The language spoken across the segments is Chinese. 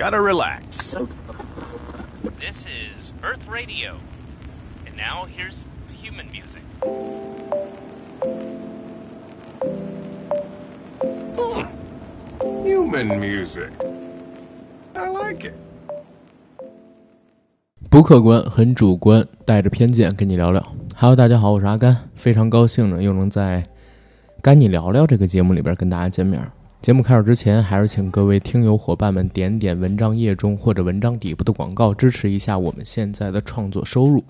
Gotta relax. This is Earth Radio. And now here's human music. Human music. I like it. 不客观，很主观，带着偏见跟你聊聊。Hello，大家好，我是阿甘，非常高兴呢，又能在《跟你聊聊》这个节目里边跟大家见面。 节目开始之前，还是请各位听友伙伴们点点文章页中或者文章底部的广告，支持一下我们现在的创作收入。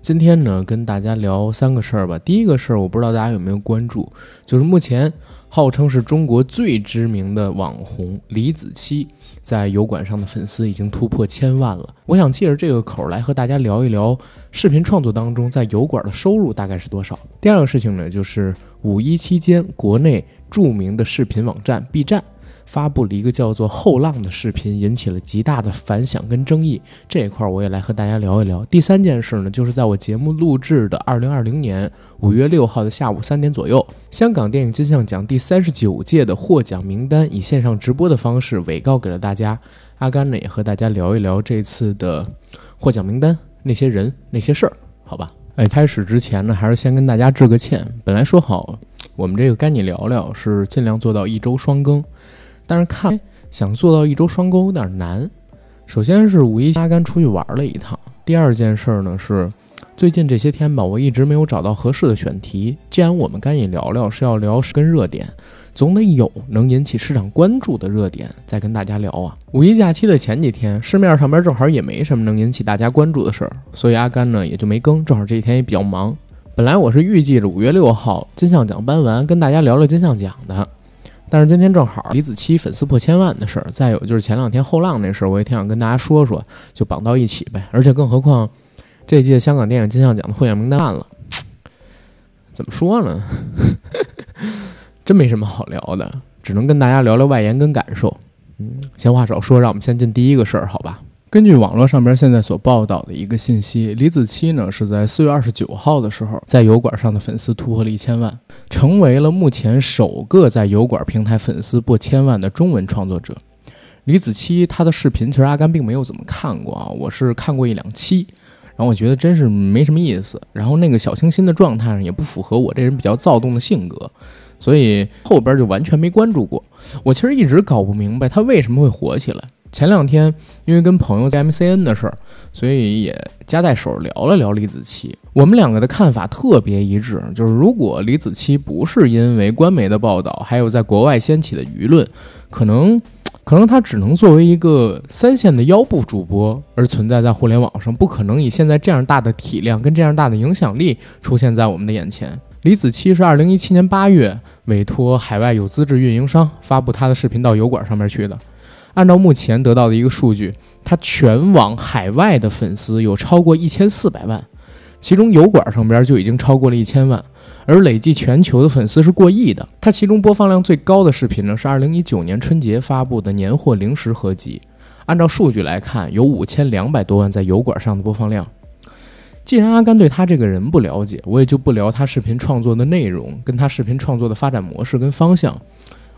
今天呢，跟大家聊三个事儿吧。第一个事儿，我不知道大家有没有关注，就是目前号称是中国最知名的网红李子柒，在油管上的粉丝已经突破千万了。我想借着这个口来和大家聊一聊视频创作当中在油管的收入大概是多少。第二个事情呢，就是五一期间国内。著名的视频网站 B 站发布了一个叫做“后浪”的视频，引起了极大的反响跟争议。这一块我也来和大家聊一聊。第三件事呢，就是在我节目录制的二零二零年五月六号的下午三点左右，香港电影金像奖第三十九届的获奖名单以线上直播的方式委告给了大家。阿甘呢也和大家聊一聊这次的获奖名单那些人那些事儿，好吧？哎，开始之前呢，还是先跟大家致个歉。本来说好。我们这个该你聊聊是尽量做到一周双更，但是看想做到一周双更有点难。首先是五一阿甘出去玩了一趟，第二件事呢是最近这些天吧，我一直没有找到合适的选题。既然我们该你聊聊是要聊跟热点，总得有能引起市场关注的热点再跟大家聊啊。五一假期的前几天，市面上边正好也没什么能引起大家关注的事儿，所以阿甘呢也就没更。正好这几天也比较忙。本来我是预计着五月六号金像奖颁完，跟大家聊聊金像奖的，但是今天正好李子柒粉丝破千万的事儿，再有就是前两天后浪那事儿，我也挺想跟大家说说，就绑到一起呗。而且更何况这届香港电影金像奖的获奖名单了，怎么说呢？真没什么好聊的，只能跟大家聊聊外延跟感受。嗯，闲话少说，让我们先进第一个事儿，好吧？根据网络上边现在所报道的一个信息，李子柒呢是在四月二十九号的时候，在油管上的粉丝突破了一千万，成为了目前首个在油管平台粉丝破千万的中文创作者。李子柒他的视频其实阿甘并没有怎么看过啊，我是看过一两期，然后我觉得真是没什么意思，然后那个小清新的状态上也不符合我这人比较躁动的性格，所以后边就完全没关注过。我其实一直搞不明白他为什么会火起来。前两天因为跟朋友在 MCN 的事儿，所以也夹带手聊了聊李子柒。我们两个的看法特别一致，就是如果李子柒不是因为官媒的报道，还有在国外掀起的舆论，可能可能他只能作为一个三线的腰部主播而存在在互联网上，不可能以现在这样大的体量跟这样大的影响力出现在我们的眼前。李子柒是二零一七年八月委托海外有资质运营商发布他的视频到油管上面去的。按照目前得到的一个数据，他全网海外的粉丝有超过一千四百万，其中油管上边就已经超过了一千万，而累计全球的粉丝是过亿的。他其中播放量最高的视频呢，是二零一九年春节发布的年货零食合集，按照数据来看，有五千两百多万在油管上的播放量。既然阿甘对他这个人不了解，我也就不聊他视频创作的内容，跟他视频创作的发展模式跟方向。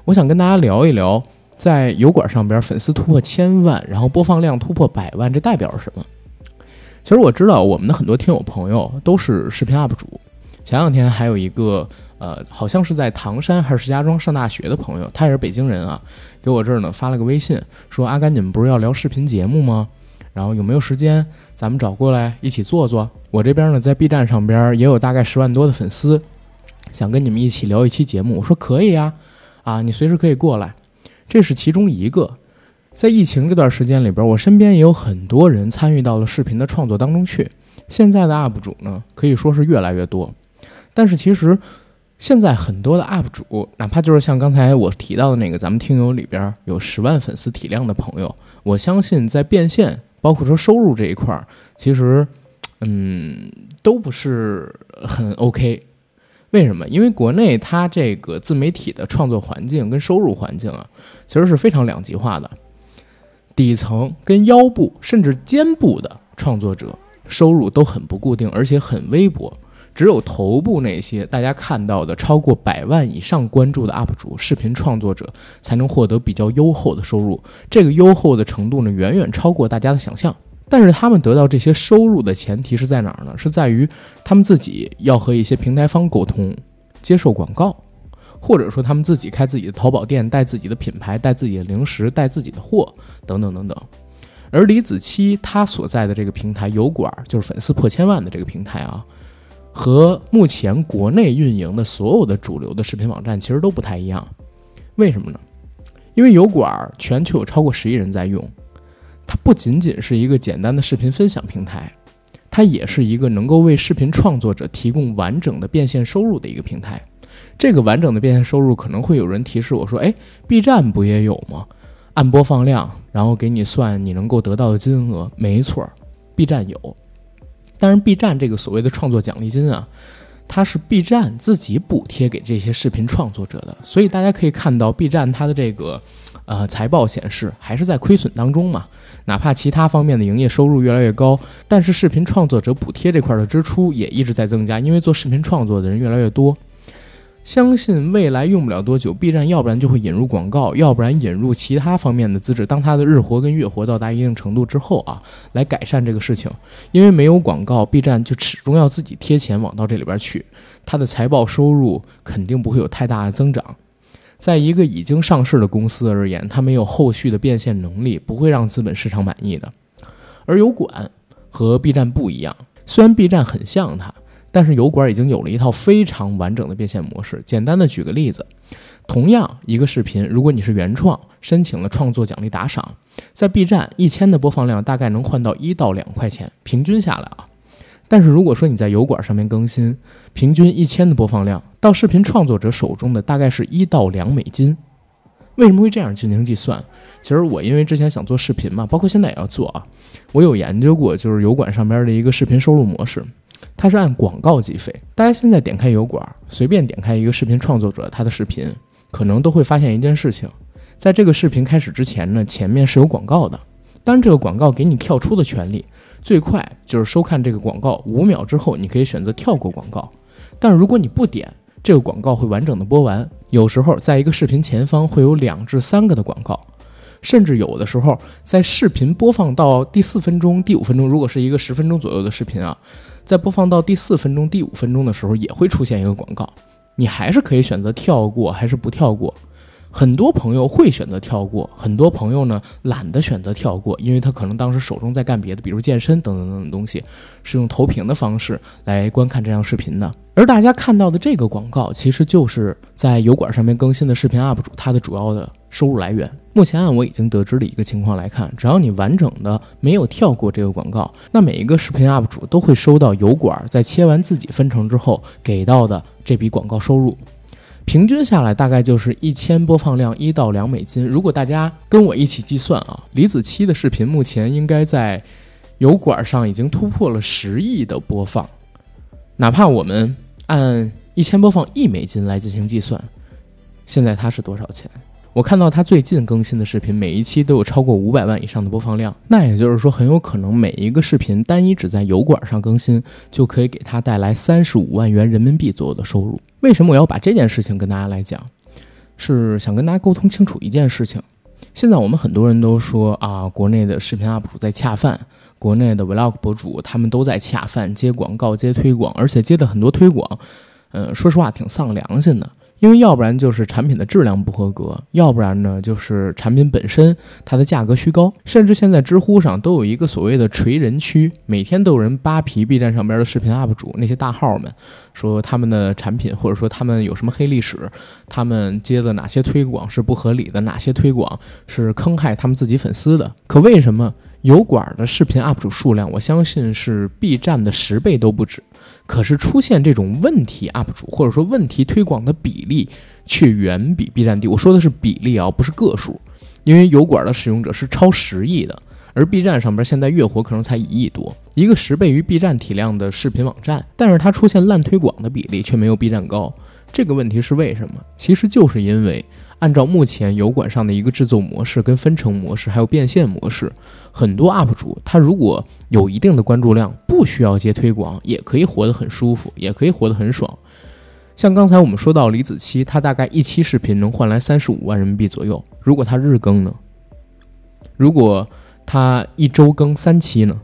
我想跟大家聊一聊。在油管上边，粉丝突破千万，然后播放量突破百万，这代表着什么？其实我知道，我们的很多听友朋友都是视频 UP 主。前两天还有一个，呃，好像是在唐山还是石家庄上大学的朋友，他也是北京人啊，给我这儿呢发了个微信，说：“阿甘，你们不是要聊视频节目吗？然后有没有时间，咱们找过来一起做做？我这边呢，在 B 站上边也有大概十万多的粉丝，想跟你们一起聊一期节目。”我说：“可以呀，啊，你随时可以过来。”这是其中一个，在疫情这段时间里边，我身边也有很多人参与到了视频的创作当中去。现在的 UP 主呢，可以说是越来越多。但是其实，现在很多的 UP 主，哪怕就是像刚才我提到的那个咱们听友里边有十万粉丝体量的朋友，我相信在变现，包括说收入这一块儿，其实，嗯，都不是很 OK。为什么？因为国内它这个自媒体的创作环境跟收入环境啊，其实是非常两极化的。底层跟腰部甚至肩部的创作者收入都很不固定，而且很微薄，只有头部那些大家看到的超过百万以上关注的 UP 主、视频创作者，才能获得比较优厚的收入。这个优厚的程度呢，远远超过大家的想象。但是他们得到这些收入的前提是在哪儿呢？是在于他们自己要和一些平台方沟通，接受广告，或者说他们自己开自己的淘宝店，带自己的品牌，带自己的零食，带自己的货，等等等等。而李子柒他所在的这个平台油管，就是粉丝破千万的这个平台啊，和目前国内运营的所有的主流的视频网站其实都不太一样。为什么呢？因为油管全球有超过十亿人在用。它不仅仅是一个简单的视频分享平台，它也是一个能够为视频创作者提供完整的变现收入的一个平台。这个完整的变现收入可能会有人提示我说：“哎，B 站不也有吗？按播放量，然后给你算你能够得到的金额。”没错，B 站有。但是 B 站这个所谓的创作奖励金啊，它是 B 站自己补贴给这些视频创作者的，所以大家可以看到 B 站它的这个呃财报显示还是在亏损当中嘛。哪怕其他方面的营业收入越来越高，但是视频创作者补贴这块的支出也一直在增加，因为做视频创作的人越来越多。相信未来用不了多久，B 站要不然就会引入广告，要不然引入其他方面的资质。当它的日活跟月活到达一定程度之后啊，来改善这个事情。因为没有广告，B 站就始终要自己贴钱往到这里边去，它的财报收入肯定不会有太大的增长。在一个已经上市的公司而言，它没有后续的变现能力，不会让资本市场满意的。而油管和 B 站不一样，虽然 B 站很像它，但是油管已经有了一套非常完整的变现模式。简单的举个例子，同样一个视频，如果你是原创，申请了创作奖励打赏，在 B 站一千的播放量大概能换到一到两块钱，平均下来啊。但是如果说你在油管上面更新，平均一千的播放量，到视频创作者手中的大概是一到两美金。为什么会这样进行计算？其实我因为之前想做视频嘛，包括现在也要做啊，我有研究过，就是油管上边的一个视频收入模式，它是按广告计费。大家现在点开油管，随便点开一个视频创作者他的视频，可能都会发现一件事情，在这个视频开始之前呢，前面是有广告的，当然这个广告给你跳出的权利。最快就是收看这个广告五秒之后，你可以选择跳过广告。但是如果你不点，这个广告会完整的播完。有时候在一个视频前方会有两至三个的广告，甚至有的时候在视频播放到第四分钟、第五分钟，如果是一个十分钟左右的视频啊，在播放到第四分钟、第五分钟的时候，也会出现一个广告，你还是可以选择跳过还是不跳过。很多朋友会选择跳过，很多朋友呢懒得选择跳过，因为他可能当时手中在干别的，比如健身等等等等东西，是用投屏的方式来观看这样视频的。而大家看到的这个广告，其实就是在油管上面更新的视频 UP 主他的主要的收入来源。目前按我已经得知的一个情况来看，只要你完整的没有跳过这个广告，那每一个视频 UP 主都会收到油管在切完自己分成之后给到的这笔广告收入。平均下来大概就是一千播放量一到两美金。如果大家跟我一起计算啊，李子柒的视频目前应该在油管上已经突破了十亿的播放。哪怕我们按一千播放一美金来进行计算，现在它是多少钱？我看到他最近更新的视频，每一期都有超过五百万以上的播放量。那也就是说，很有可能每一个视频单一只在油管上更新，就可以给他带来三十五万元人民币左右的收入。为什么我要把这件事情跟大家来讲？是想跟大家沟通清楚一件事情。现在我们很多人都说啊，国内的视频 UP 主在恰饭，国内的 Vlog 博主他们都在恰饭，接广告、接推广，而且接的很多推广，嗯，说实话挺丧良心的。因为要不然就是产品的质量不合格，要不然呢就是产品本身它的价格虚高，甚至现在知乎上都有一个所谓的锤人区，每天都有人扒皮 B 站上边的视频 UP 主那些大号们，说他们的产品或者说他们有什么黑历史，他们接的哪些推广是不合理的，哪些推广是坑害他们自己粉丝的。可为什么油管的视频 UP 主数量，我相信是 B 站的十倍都不止？可是出现这种问题 UP 主或者说问题推广的比例却远比 B 站低。我说的是比例啊，不是个数。因为油管的使用者是超十亿的，而 B 站上边现在月活可能才一亿多，一个十倍于 B 站体量的视频网站，但是它出现烂推广的比例却没有 B 站高。这个问题是为什么？其实就是因为按照目前油管上的一个制作模式、跟分成模式，还有变现模式，很多 UP 主他如果有一定的关注量，不需要接推广，也可以活得很舒服，也可以活得很爽。像刚才我们说到李子柒，他大概一期视频能换来三十五万人民币左右。如果他日更呢？如果他一周更三期呢？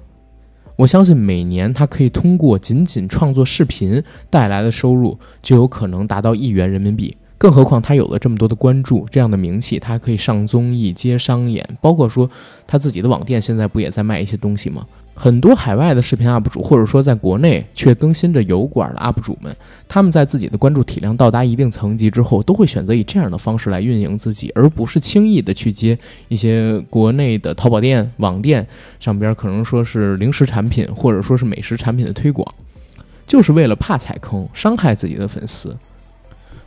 我相信每年他可以通过仅仅创作视频带来的收入，就有可能达到亿元人民币。更何况他有了这么多的关注，这样的名气，他可以上综艺、接商演，包括说他自己的网店现在不也在卖一些东西吗？很多海外的视频 UP 主，或者说在国内却更新着油管的 UP 主们，他们在自己的关注体量到达一定层级之后，都会选择以这样的方式来运营自己，而不是轻易的去接一些国内的淘宝店、网店上边可能说是零食产品或者说是美食产品的推广，就是为了怕踩坑，伤害自己的粉丝。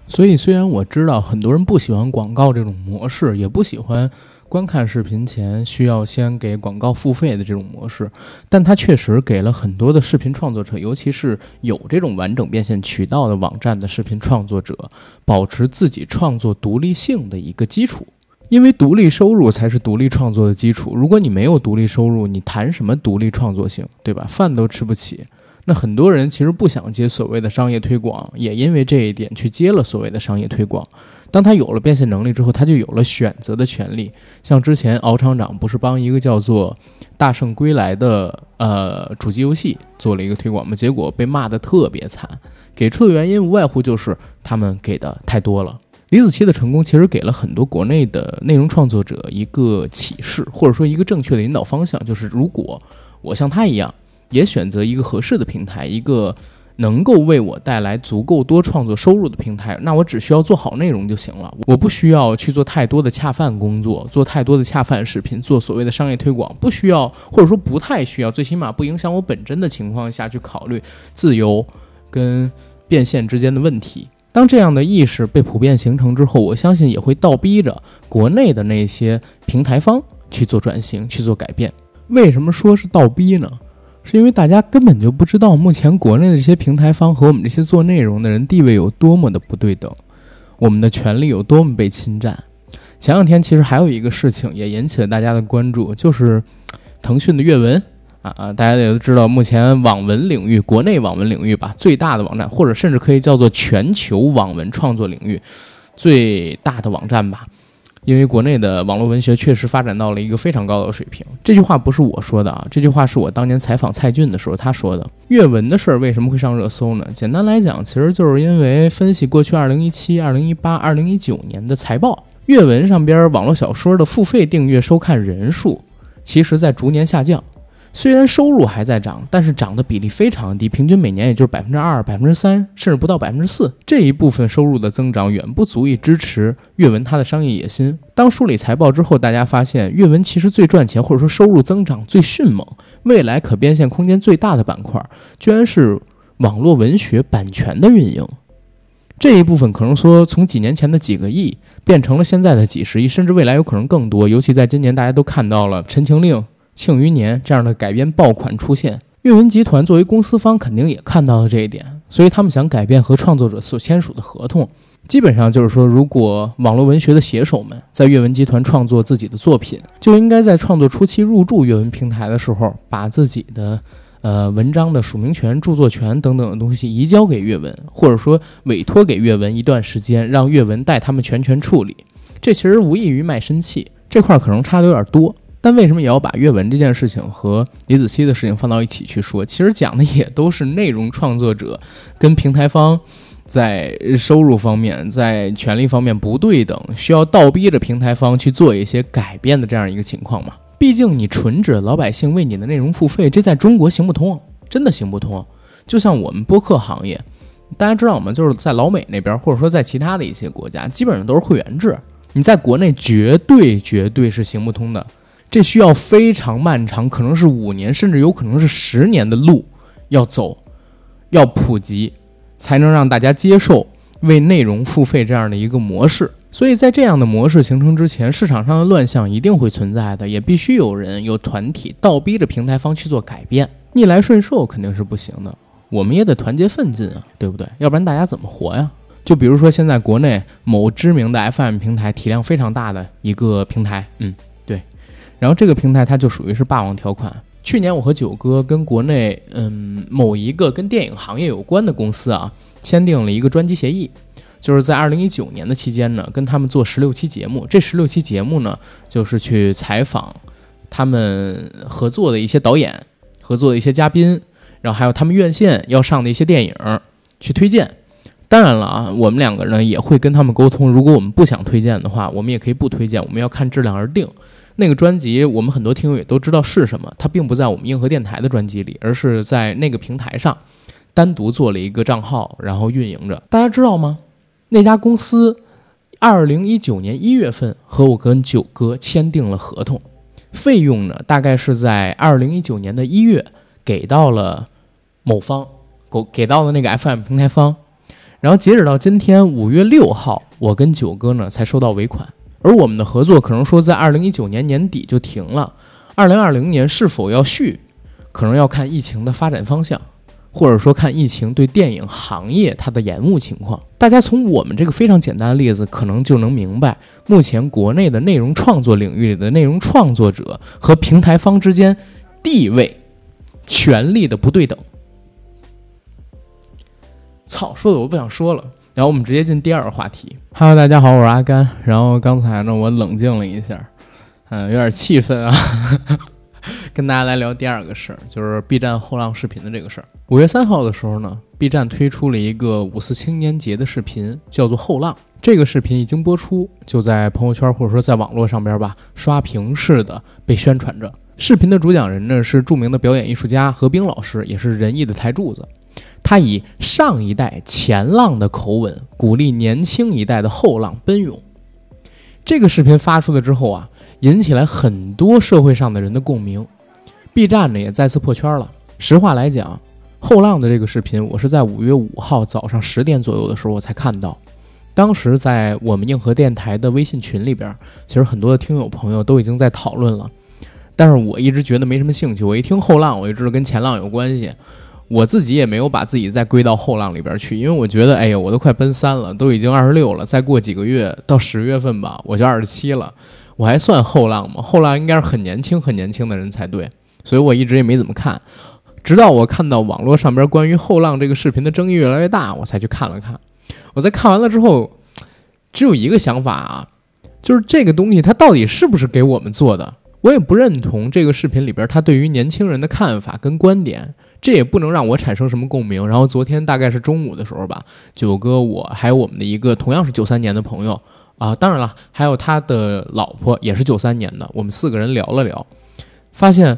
所以，虽然我知道很多人不喜欢广告这种模式，也不喜欢。观看视频前需要先给广告付费的这种模式，但它确实给了很多的视频创作者，尤其是有这种完整变现渠道的网站的视频创作者，保持自己创作独立性的一个基础。因为独立收入才是独立创作的基础。如果你没有独立收入，你谈什么独立创作性，对吧？饭都吃不起。那很多人其实不想接所谓的商业推广，也因为这一点去接了所谓的商业推广。当他有了变现能力之后，他就有了选择的权利。像之前敖厂长不是帮一个叫做《大圣归来》的呃主机游戏做了一个推广吗？结果被骂得特别惨，给出的原因无外乎就是他们给的太多了。李子柒的成功其实给了很多国内的内容创作者一个启示，或者说一个正确的引导方向，就是如果我像他一样，也选择一个合适的平台，一个。能够为我带来足够多创作收入的平台，那我只需要做好内容就行了。我不需要去做太多的恰饭工作，做太多的恰饭视频，做所谓的商业推广，不需要，或者说不太需要，最起码不影响我本真的情况下去考虑自由跟变现之间的问题。当这样的意识被普遍形成之后，我相信也会倒逼着国内的那些平台方去做转型、去做改变。为什么说是倒逼呢？是因为大家根本就不知道，目前国内的这些平台方和我们这些做内容的人地位有多么的不对等，我们的权利有多么被侵占。前两天其实还有一个事情也引起了大家的关注，就是腾讯的阅文啊啊，大家也都知道，目前网文领域，国内网文领域吧，最大的网站，或者甚至可以叫做全球网文创作领域最大的网站吧。因为国内的网络文学确实发展到了一个非常高的水平，这句话不是我说的啊，这句话是我当年采访蔡骏的时候他说的。阅文的事儿为什么会上热搜呢？简单来讲，其实就是因为分析过去二零一七、二零一八、二零一九年的财报，阅文上边网络小说的付费订阅收看人数，其实在逐年下降。虽然收入还在涨，但是涨的比例非常低，平均每年也就是百分之二、百分之三，甚至不到百分之四。这一部分收入的增长远不足以支持阅文它的商业野心。当梳理财报之后，大家发现阅文其实最赚钱，或者说收入增长最迅猛、未来可变现空间最大的板块，居然是网络文学版权的运营。这一部分可能说从几年前的几个亿变成了现在的几十亿，甚至未来有可能更多。尤其在今年，大家都看到了《陈情令》。庆余年这样的改编爆款出现，阅文集团作为公司方肯定也看到了这一点，所以他们想改变和创作者所签署的合同。基本上就是说，如果网络文学的写手们在阅文集团创作自己的作品，就应该在创作初期入驻阅文平台的时候，把自己的呃文章的署名权、著作权等等的东西移交给阅文，或者说委托给阅文一段时间，让阅文代他们全权处理。这其实无异于卖身契，这块可能差的有点多。但为什么也要把阅文这件事情和李子柒的事情放到一起去说？其实讲的也都是内容创作者跟平台方在收入方面、在权利方面不对等，需要倒逼着平台方去做一些改变的这样一个情况嘛。毕竟你纯指老百姓为你的内容付费，这在中国行不通，真的行不通。就像我们播客行业，大家知道吗？就是在老美那边，或者说在其他的一些国家，基本上都是会员制。你在国内绝对绝对是行不通的。这需要非常漫长，可能是五年，甚至有可能是十年的路要走，要普及，才能让大家接受为内容付费这样的一个模式。所以在这样的模式形成之前，市场上的乱象一定会存在的，也必须有人有团体倒逼着平台方去做改变。逆来顺受肯定是不行的，我们也得团结奋进啊，对不对？要不然大家怎么活呀？就比如说现在国内某知名的 FM 平台，体量非常大的一个平台，嗯，然后这个平台它就属于是霸王条款。去年我和九哥跟国内嗯某一个跟电影行业有关的公司啊，签订了一个专辑协议，就是在二零一九年的期间呢，跟他们做十六期节目。这十六期节目呢，就是去采访他们合作的一些导演、合作的一些嘉宾，然后还有他们院线要上的一些电影去推荐。当然了啊，我们两个人也会跟他们沟通，如果我们不想推荐的话，我们也可以不推荐，我们要看质量而定。那个专辑，我们很多听友也都知道是什么，它并不在我们硬核电台的专辑里，而是在那个平台上单独做了一个账号，然后运营着。大家知道吗？那家公司二零一九年一月份和我跟九哥签订了合同，费用呢大概是在二零一九年的一月给到了某方，给给到了那个 FM 平台方。然后截止到今天五月六号，我跟九哥呢才收到尾款，而我们的合作可能说在二零一九年年底就停了，二零二零年是否要续，可能要看疫情的发展方向，或者说看疫情对电影行业它的延误情况。大家从我们这个非常简单的例子，可能就能明白，目前国内的内容创作领域里的内容创作者和平台方之间地位、权力的不对等。操，说的我不想说了。然后我们直接进第二个话题。Hello，大家好，我是阿甘。然后刚才呢，我冷静了一下，嗯，有点气愤啊，跟大家来聊第二个事儿，就是 B 站后浪视频的这个事儿。五月三号的时候呢，B 站推出了一个五四青年节的视频，叫做《后浪》。这个视频一经播出，就在朋友圈或者说在网络上边吧，刷屏式的被宣传着。视频的主讲人呢是著名的表演艺术家何冰老师，也是仁义的台柱子。他以上一代前浪的口吻，鼓励年轻一代的后浪奔涌。这个视频发出了之后啊，引起来很多社会上的人的共鸣。B 站呢也再次破圈了。实话来讲，后浪的这个视频，我是在五月五号早上十点左右的时候我才看到。当时在我们硬核电台的微信群里边，其实很多的听友朋友都已经在讨论了，但是我一直觉得没什么兴趣。我一听后浪，我就知道跟前浪有关系。我自己也没有把自己再归到后浪里边去，因为我觉得，哎呀，我都快奔三了，都已经二十六了，再过几个月到十月份吧，我就二十七了，我还算后浪吗？后浪应该是很年轻、很年轻的人才对，所以我一直也没怎么看，直到我看到网络上边关于后浪这个视频的争议越来越大，我才去看了看。我在看完了之后，只有一个想法啊，就是这个东西它到底是不是给我们做的？我也不认同这个视频里边他对于年轻人的看法跟观点。这也不能让我产生什么共鸣。然后昨天大概是中午的时候吧，九哥我还有我们的一个同样是九三年的朋友啊，当然了，还有他的老婆也是九三年的，我们四个人聊了聊，发现。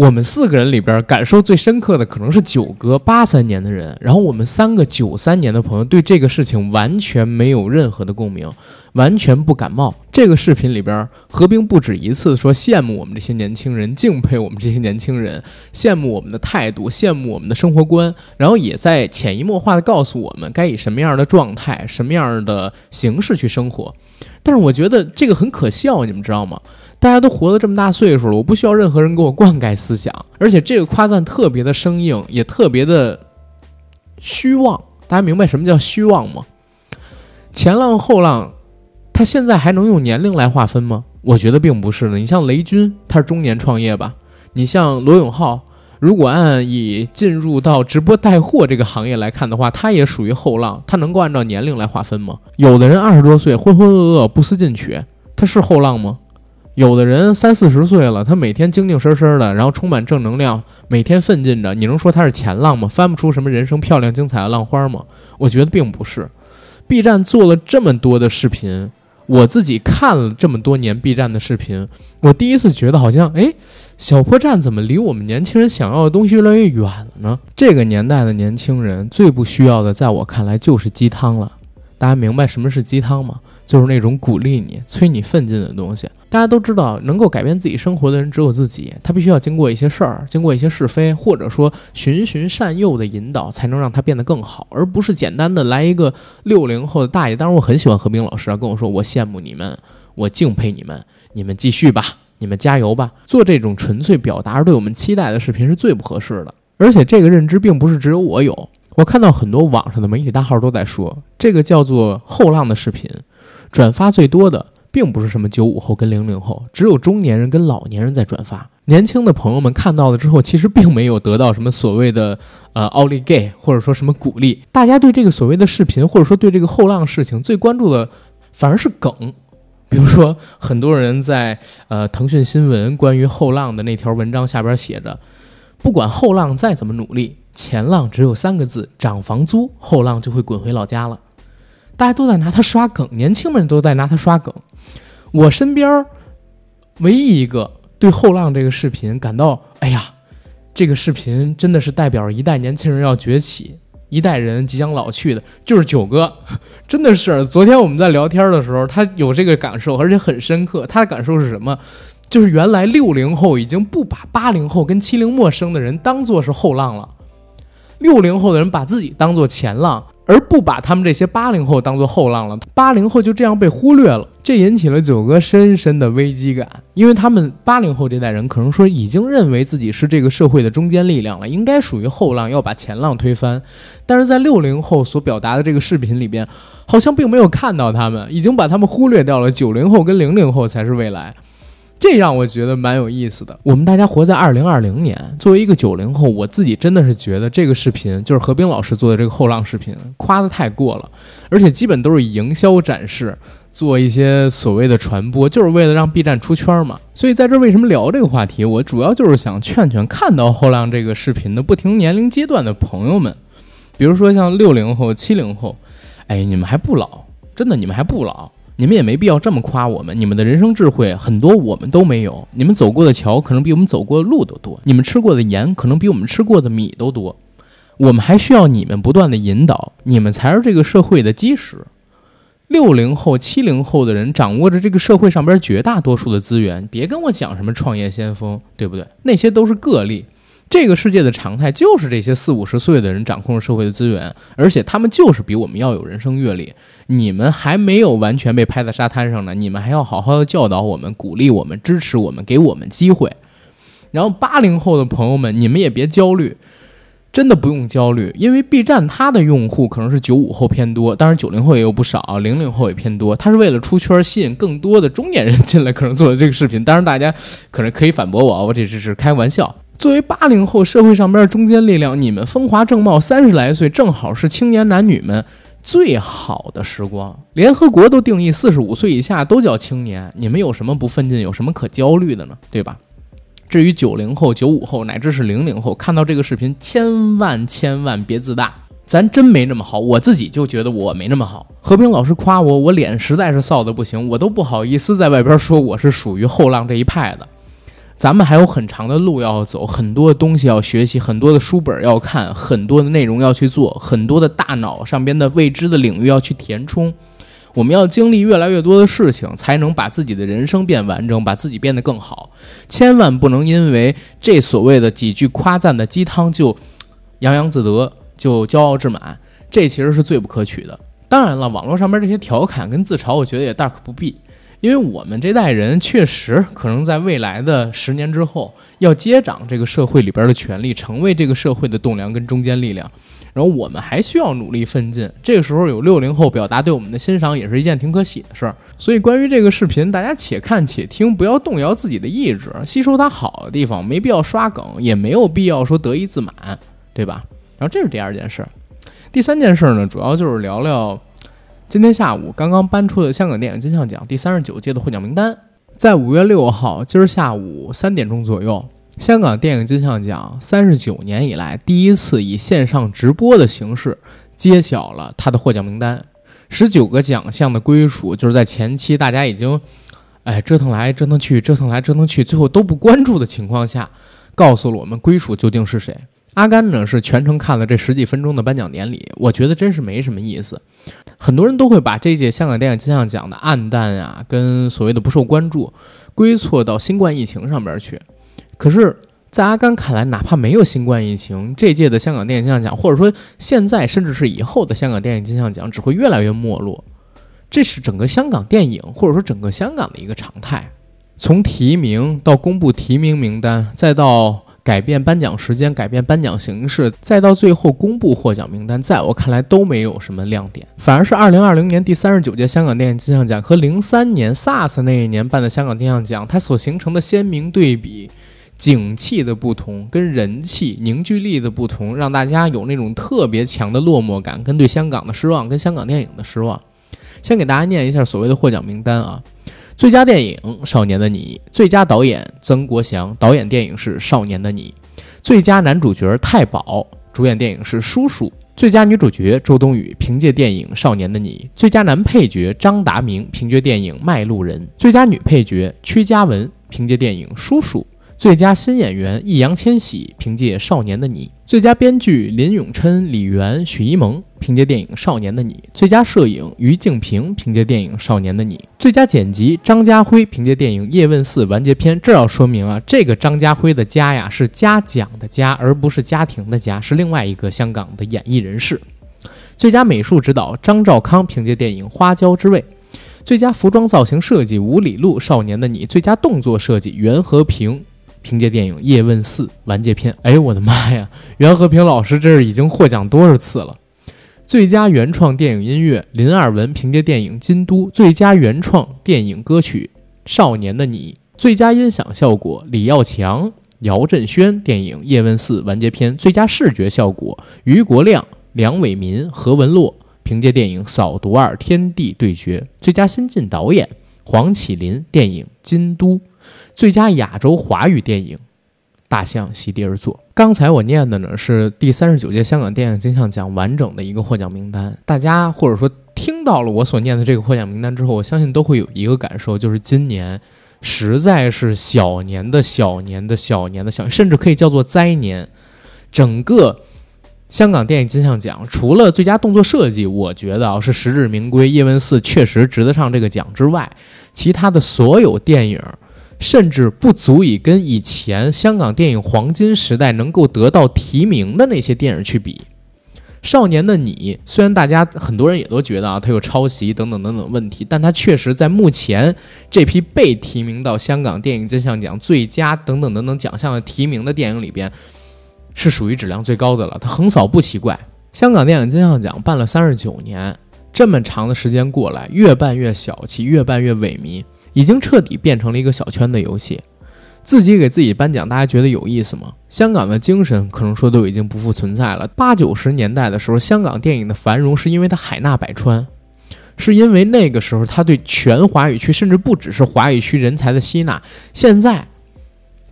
我们四个人里边感受最深刻的可能是九哥八三年的人，然后我们三个九三年的朋友对这个事情完全没有任何的共鸣，完全不感冒。这个视频里边，何冰不止一次说羡慕我们这些年轻人，敬佩我们这些年轻人，羡慕我们的态度，羡慕我们的生活观，然后也在潜移默化的告诉我们该以什么样的状态、什么样的形式去生活。但是我觉得这个很可笑，你们知道吗？大家都活了这么大岁数了，我不需要任何人给我灌溉思想，而且这个夸赞特别的生硬，也特别的虚妄。大家明白什么叫虚妄吗？前浪后浪，他现在还能用年龄来划分吗？我觉得并不是的。你像雷军，他是中年创业吧？你像罗永浩，如果按以进入到直播带货这个行业来看的话，他也属于后浪。他能够按照年龄来划分吗？有的人二十多岁浑浑噩噩不思进取，他是后浪吗？有的人三四十岁了，他每天精精神神的，然后充满正能量，每天奋进着。你能说他是前浪吗？翻不出什么人生漂亮精彩的浪花吗？我觉得并不是。B 站做了这么多的视频，我自己看了这么多年 B 站的视频，我第一次觉得好像，哎，小破站怎么离我们年轻人想要的东西越来越远了呢？这个年代的年轻人最不需要的，在我看来就是鸡汤了。大家明白什么是鸡汤吗？就是那种鼓励你、催你奋进的东西。大家都知道，能够改变自己生活的人只有自己。他必须要经过一些事儿，经过一些是非，或者说循循善诱的引导，才能让他变得更好，而不是简单的来一个六零后的大爷。当然，我很喜欢何冰老师啊，跟我说我羡慕你们，我敬佩你们，你们继续吧，你们加油吧。做这种纯粹表达而对我们期待的视频是最不合适的。而且这个认知并不是只有我有。我看到很多网上的媒体大号都在说，这个叫做“后浪”的视频，转发最多的并不是什么九五后跟零零后，只有中年人跟老年人在转发。年轻的朋友们看到了之后，其实并没有得到什么所谓的呃奥利给或者说什么鼓励。大家对这个所谓的视频，或者说对这个后浪事情最关注的，反而是梗。比如说，很多人在呃腾讯新闻关于后浪的那条文章下边写着，不管后浪再怎么努力，前浪只有三个字：涨房租，后浪就会滚回老家了。大家都在拿他刷梗，年轻们都在拿他刷梗。我身边唯一一个。对后浪这个视频感到，哎呀，这个视频真的是代表一代年轻人要崛起，一代人即将老去的，就是九哥，真的是。昨天我们在聊天的时候，他有这个感受，而且很深刻。他的感受是什么？就是原来六零后已经不把八零后跟七零陌生的人当做是后浪了，六零后的人把自己当做前浪。而不把他们这些八零后当做后浪了，八零后就这样被忽略了，这引起了九哥深深的危机感，因为他们八零后这代人可能说已经认为自己是这个社会的中坚力量了，应该属于后浪，要把前浪推翻。但是在六零后所表达的这个视频里边，好像并没有看到他们，已经把他们忽略掉了。九零后跟零零后才是未来。这让我觉得蛮有意思的。我们大家活在二零二零年，作为一个九零后，我自己真的是觉得这个视频就是何冰老师做的这个后浪视频，夸的太过了，而且基本都是以营销展示，做一些所谓的传播，就是为了让 B 站出圈嘛。所以在这为什么聊这个话题？我主要就是想劝劝看到后浪这个视频的不同年龄阶段的朋友们，比如说像六零后、七零后，哎，你们还不老，真的，你们还不老。你们也没必要这么夸我们，你们的人生智慧很多我们都没有，你们走过的桥可能比我们走过的路都多，你们吃过的盐可能比我们吃过的米都多，我们还需要你们不断的引导，你们才是这个社会的基石。六零后、七零后的人掌握着这个社会上边绝大多数的资源，别跟我讲什么创业先锋，对不对？那些都是个例。这个世界的常态就是这些四五十岁的人掌控着社会的资源，而且他们就是比我们要有人生阅历。你们还没有完全被拍在沙滩上呢，你们还要好好的教导我们、鼓励我们、支持我们、给我们机会。然后八零后的朋友们，你们也别焦虑，真的不用焦虑，因为 B 站它的用户可能是九五后偏多，当然九零后也有不少，零零后也偏多。它是为了出圈，吸引更多的中年人进来，可能做的这个视频。当然，大家可能可以反驳我，我这只是开玩笑。作为八零后社会上边的中坚力量，你们风华正茂，三十来岁正好是青年男女们最好的时光。联合国都定义四十五岁以下都叫青年，你们有什么不奋进，有什么可焦虑的呢？对吧？至于九零后、九五后，乃至是零零后，看到这个视频，千万千万别自大，咱真没那么好。我自己就觉得我没那么好。和平老师夸我，我脸实在是臊的不行，我都不好意思在外边说我是属于后浪这一派的。咱们还有很长的路要走，很多的东西要学习，很多的书本要看，很多的内容要去做，很多的大脑上边的未知的领域要去填充。我们要经历越来越多的事情，才能把自己的人生变完整，把自己变得更好。千万不能因为这所谓的几句夸赞的鸡汤就洋洋自得，就骄傲自满，这其实是最不可取的。当然了，网络上面这些调侃跟自嘲，我觉得也大可不必。因为我们这代人确实可能在未来的十年之后要接掌这个社会里边的权利，成为这个社会的栋梁跟中坚力量，然后我们还需要努力奋进。这个时候有六零后表达对我们的欣赏，也是一件挺可喜的事儿。所以关于这个视频，大家且看且听，不要动摇自己的意志，吸收它好的地方，没必要刷梗，也没有必要说得意自满，对吧？然后这是第二件事，第三件事呢，主要就是聊聊。今天下午刚刚颁出的香港电影金像奖第三十九届的获奖名单，在五月六号今儿下午三点钟左右，香港电影金像奖三十九年以来第一次以线上直播的形式揭晓了他的获奖名单。十九个奖项的归属，就是在前期大家已经，哎折腾来折腾去，折腾来折腾去，最后都不关注的情况下，告诉了我们归属究竟是谁。阿甘呢是全程看了这十几分钟的颁奖典礼，我觉得真是没什么意思。很多人都会把这届香港电影金像奖的暗淡啊，跟所谓的不受关注，归错到新冠疫情上边去。可是，在阿甘看来，哪怕没有新冠疫情，这届的香港电影金像奖，或者说现在甚至是以后的香港电影金像奖，只会越来越没落。这是整个香港电影，或者说整个香港的一个常态。从提名到公布提名名单，再到。改变颁奖时间，改变颁奖形式，再到最后公布获奖名单，在我看来都没有什么亮点，反而是二零二零年第三十九届香港电影金像奖和零三年 SARS 那一年办的香港金像奖，它所形成的鲜明对比。景气的不同，跟人气凝聚力的不同，让大家有那种特别强的落寞感，跟对香港的失望，跟香港电影的失望。先给大家念一下所谓的获奖名单啊：最佳电影《少年的你》，最佳导演曾国祥，导演电影是《少年的你》；最佳男主角太保，主演电影是《叔叔》；最佳女主角周冬雨，凭借电影《少年的你》；最佳男配角张达明，凭借电影《卖路人》；最佳女配角屈嘉文，凭借电影《叔叔》。最佳新演员易烊千玺凭借《少年的你》，最佳编剧林永琛、李媛、许一萌凭借电影《少年的你》，最佳摄影于静平凭借电影《少年的你》，最佳剪辑张家辉凭借电影《叶问四完结篇》。这要说明啊，这个张家辉的家呀是嘉奖的嘉，而不是家庭的家，是另外一个香港的演艺人士。最佳美术指导张兆康凭借电影《花椒之味》，最佳服装造型设计吴里路《少年的你》，最佳动作设计袁和平。凭借电影《叶问四完结篇》，哎，我的妈呀！袁和平老师这是已经获奖多少次了？最佳原创电影音乐林二文凭借电影《京都》，最佳原创电影歌曲《少年的你》，最佳音响效果李耀强、姚振轩电影《叶问四完结篇》，最佳视觉效果于国亮、梁伟民、何文洛凭借电影《扫毒二天地对决》，最佳新晋导演黄启林电影《京都》。最佳亚洲华语电影《大象席地而坐》。刚才我念的呢是第三十九届香港电影金像奖完整的一个获奖名单。大家或者说听到了我所念的这个获奖名单之后，我相信都会有一个感受，就是今年实在是小年的小年的小年的小，甚至可以叫做灾年。整个香港电影金像奖除了最佳动作设计，我觉得啊是实至名归，《叶问四》确实值得上这个奖之外，其他的所有电影。甚至不足以跟以前香港电影黄金时代能够得到提名的那些电影去比。少年的你，虽然大家很多人也都觉得啊，它有抄袭等等等等问题，但它确实在目前这批被提名到香港电影金像奖最佳等等等等奖项的提名的电影里边，是属于质量最高的了。它横扫不奇怪。香港电影金像奖办了三十九年，这么长的时间过来，越办越小气，越办越萎靡。已经彻底变成了一个小圈的游戏，自己给自己颁奖，大家觉得有意思吗？香港的精神可能说都已经不复存在了。八九十年代的时候，香港电影的繁荣是因为它海纳百川，是因为那个时候它对全华语区，甚至不只是华语区人才的吸纳。现在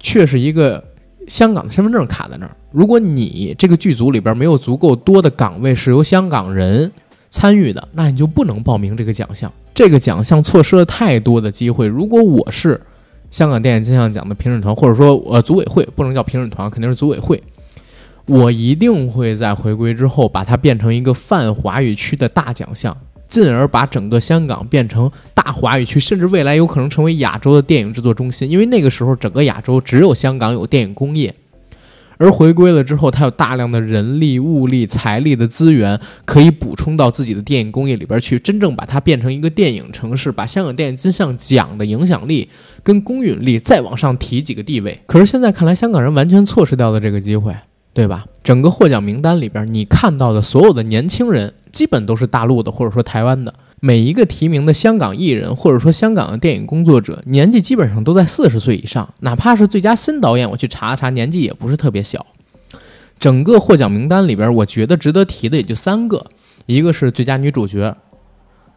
却是一个香港的身份证卡在那儿，如果你这个剧组里边没有足够多的岗位是由香港人。参与的，那你就不能报名这个奖项。这个奖项错失了太多的机会。如果我是香港电影金像奖的评审团，或者说呃组委会，不能叫评审团，肯定是组委会，我一定会在回归之后把它变成一个泛华语区的大奖项，进而把整个香港变成大华语区，甚至未来有可能成为亚洲的电影制作中心。因为那个时候，整个亚洲只有香港有电影工业。而回归了之后，他有大量的人力、物力、财力的资源可以补充到自己的电影工业里边去，真正把它变成一个电影城市，把香港电影金像奖的影响力跟公允力再往上提几个地位。可是现在看来，香港人完全错失掉了这个机会，对吧？整个获奖名单里边，你看到的所有的年轻人，基本都是大陆的或者说台湾的。每一个提名的香港艺人，或者说香港的电影工作者，年纪基本上都在四十岁以上。哪怕是最佳新导演，我去查了查，年纪也不是特别小。整个获奖名单里边，我觉得值得提的也就三个：一个是最佳女主角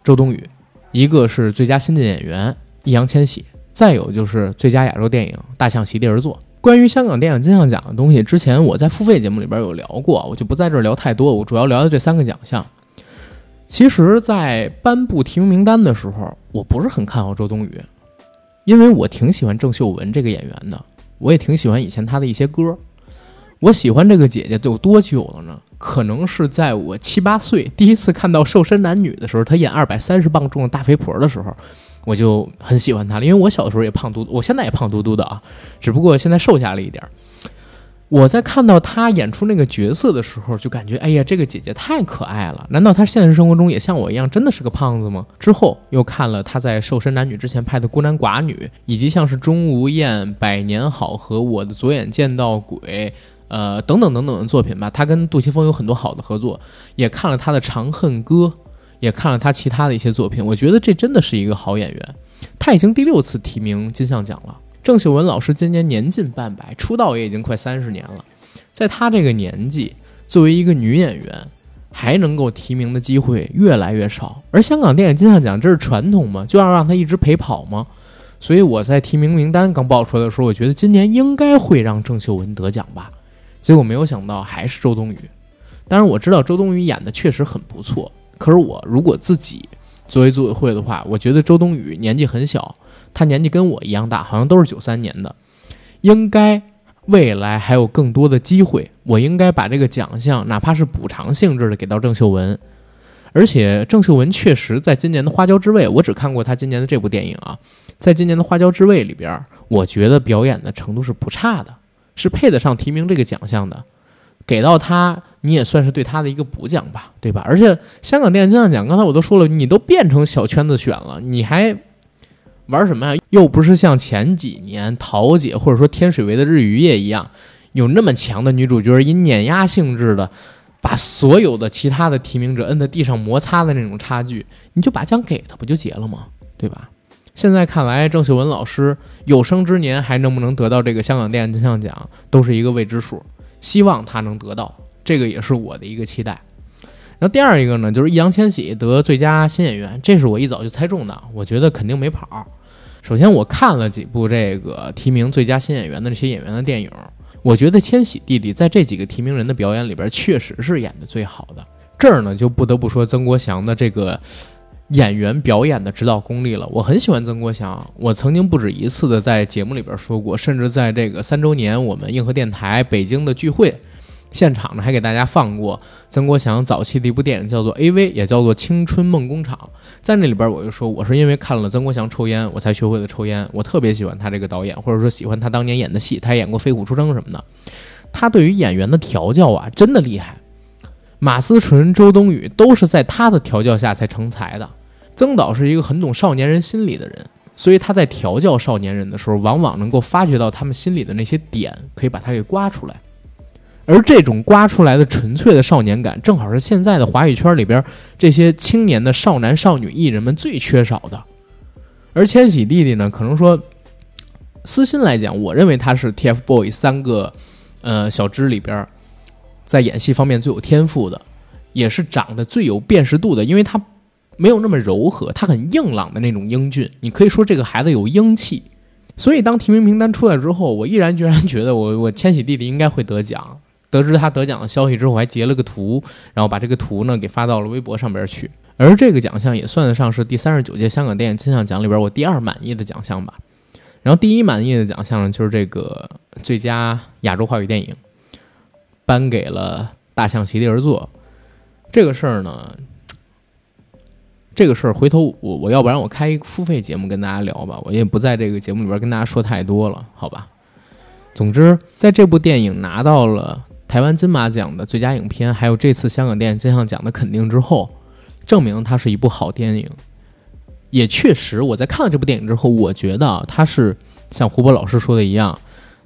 周冬雨，一个是最佳新晋演员易烊千玺，再有就是最佳亚洲电影《大象席地而坐》。关于香港电影金像奖的东西，之前我在付费节目里边有聊过，我就不在这儿聊太多。我主要聊的这三个奖项。其实，在颁布提名名单的时候，我不是很看好周冬雨，因为我挺喜欢郑秀文这个演员的，我也挺喜欢以前她的一些歌。我喜欢这个姐姐有多久了呢？可能是在我七八岁第一次看到《瘦身男女》的时候，她演二百三十磅重的大肥婆的时候，我就很喜欢她了。因为我小的时候也胖嘟嘟，我现在也胖嘟嘟的啊，只不过现在瘦下了一点儿。我在看到她演出那个角色的时候，就感觉，哎呀，这个姐姐太可爱了。难道她现实生活中也像我一样，真的是个胖子吗？之后又看了她在《瘦身男女》之前拍的《孤男寡女》，以及像是《钟无艳》《百年好合》《我的左眼见到鬼》。呃，等等等等的作品吧，他跟杜琪峰有很多好的合作，也看了他的《长恨歌》，也看了他其他的一些作品。我觉得这真的是一个好演员。他已经第六次提名金像奖了。郑秀文老师今年年近半百，出道也已经快三十年了。在她这个年纪，作为一个女演员，还能够提名的机会越来越少。而香港电影金像奖这是传统吗？就要让她一直陪跑吗？所以我在提名名单刚报出来的时候，我觉得今年应该会让郑秀文得奖吧。结果没有想到还是周冬雨，当然我知道周冬雨演的确实很不错。可是我如果自己作为组委会的话，我觉得周冬雨年纪很小，他年纪跟我一样大，好像都是九三年的，应该未来还有更多的机会。我应该把这个奖项，哪怕是补偿性质的给到郑秀文。而且郑秀文确实在今年的《花椒之味》，我只看过她今年的这部电影啊，在今年的《花椒之味》里边，我觉得表演的程度是不差的。是配得上提名这个奖项的，给到他，你也算是对他的一个补奖吧，对吧？而且香港电影金像奖，刚才我都说了，你都变成小圈子选了，你还玩什么呀？又不是像前几年桃姐或者说天水围的日与夜一样，有那么强的女主角，以碾压性质的把所有的其他的提名者摁在地上摩擦的那种差距，你就把奖给他不就结了吗？对吧？现在看来，郑秀文老师有生之年还能不能得到这个香港电影金像奖，都是一个未知数。希望她能得到，这个也是我的一个期待。然后第二一个呢，就是易烊千玺得最佳新演员，这是我一早就猜中的，我觉得肯定没跑。首先，我看了几部这个提名最佳新演员的这些演员的电影，我觉得千玺弟弟在这几个提名人的表演里边，确实是演的最好的。这儿呢，就不得不说曾国祥的这个。演员表演的指导功力了，我很喜欢曾国祥，我曾经不止一次的在节目里边说过，甚至在这个三周年我们硬核电台北京的聚会现场呢，还给大家放过曾国祥早期的一部电影，叫做《A.V.》，也叫做《青春梦工厂》。在那里边，我就说，我是因为看了曾国祥抽烟，我才学会了抽烟。我特别喜欢他这个导演，或者说喜欢他当年演的戏，他演过《飞虎出征》什么的。他对于演员的调教啊，真的厉害。马思纯、周冬雨都是在他的调教下才成才的。曾导是一个很懂少年人心理的人，所以他在调教少年人的时候，往往能够发掘到他们心里的那些点，可以把它给刮出来。而这种刮出来的纯粹的少年感，正好是现在的华语圈里边这些青年的少男少女艺人们最缺少的。而千玺弟弟呢，可能说私心来讲，我认为他是 TFBOYS 三个呃小支里边在演戏方面最有天赋的，也是长得最有辨识度的，因为他。没有那么柔和，他很硬朗的那种英俊。你可以说这个孩子有英气，所以当提名名单出来之后，我毅然决然觉得我我千玺弟弟应该会得奖。得知他得奖的消息之后，还截了个图，然后把这个图呢给发到了微博上边去。而这个奖项也算得上是第三十九届香港电影金像奖里边我第二满意的奖项吧。然后第一满意的奖项呢，就是这个最佳亚洲话语电影，颁给了《大象席地而坐》。这个事儿呢。这个事儿，回头我我要不然我开一个付费节目跟大家聊吧，我也不在这个节目里边跟大家说太多了，好吧？总之，在这部电影拿到了台湾金马奖的最佳影片，还有这次香港电影金像奖的肯定之后，证明它是一部好电影。也确实，我在看了这部电影之后，我觉得它是像胡波老师说的一样，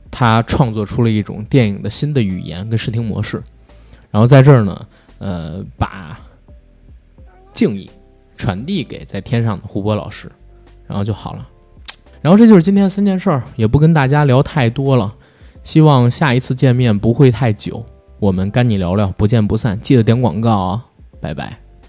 他创作出了一种电影的新的语言跟视听模式。然后在这儿呢，呃，把敬意。传递给在天上的胡波老师，然后就好了。然后这就是今天三件事儿，也不跟大家聊太多了。希望下一次见面不会太久，我们跟你聊聊，不见不散。记得点广告啊，拜拜。